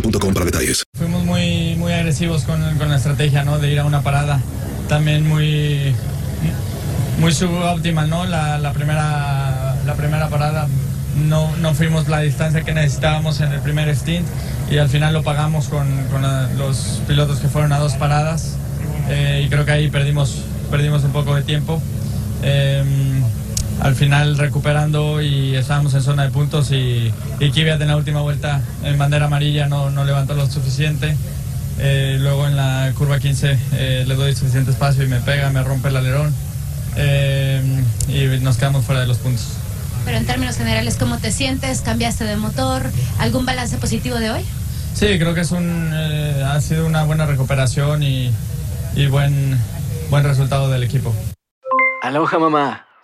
boostmobile.com para detalles. Fuimos muy, muy agresivos con, con, la estrategia ¿no? de ir a una parada. También muy, muy subóptima, ¿no? La, la, primera, la primera parada no, no fuimos la distancia que necesitábamos en el primer stint y al final lo pagamos con, con la, los pilotos que fueron a dos paradas eh, y creo que ahí perdimos, perdimos un poco de tiempo. Eh, al final recuperando y estábamos en zona de puntos y, y Kvyat en la última vuelta en bandera amarilla no, no levantó lo suficiente. Eh, luego en la curva 15 eh, le doy suficiente espacio y me pega, me rompe el alerón eh, y nos quedamos fuera de los puntos. Pero en términos generales, ¿cómo te sientes? ¿Cambiaste de motor? ¿Algún balance positivo de hoy? Sí, creo que es un, ha sido una buena recuperación y, y buen, buen resultado del equipo. Aloha mamá.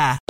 Yeah.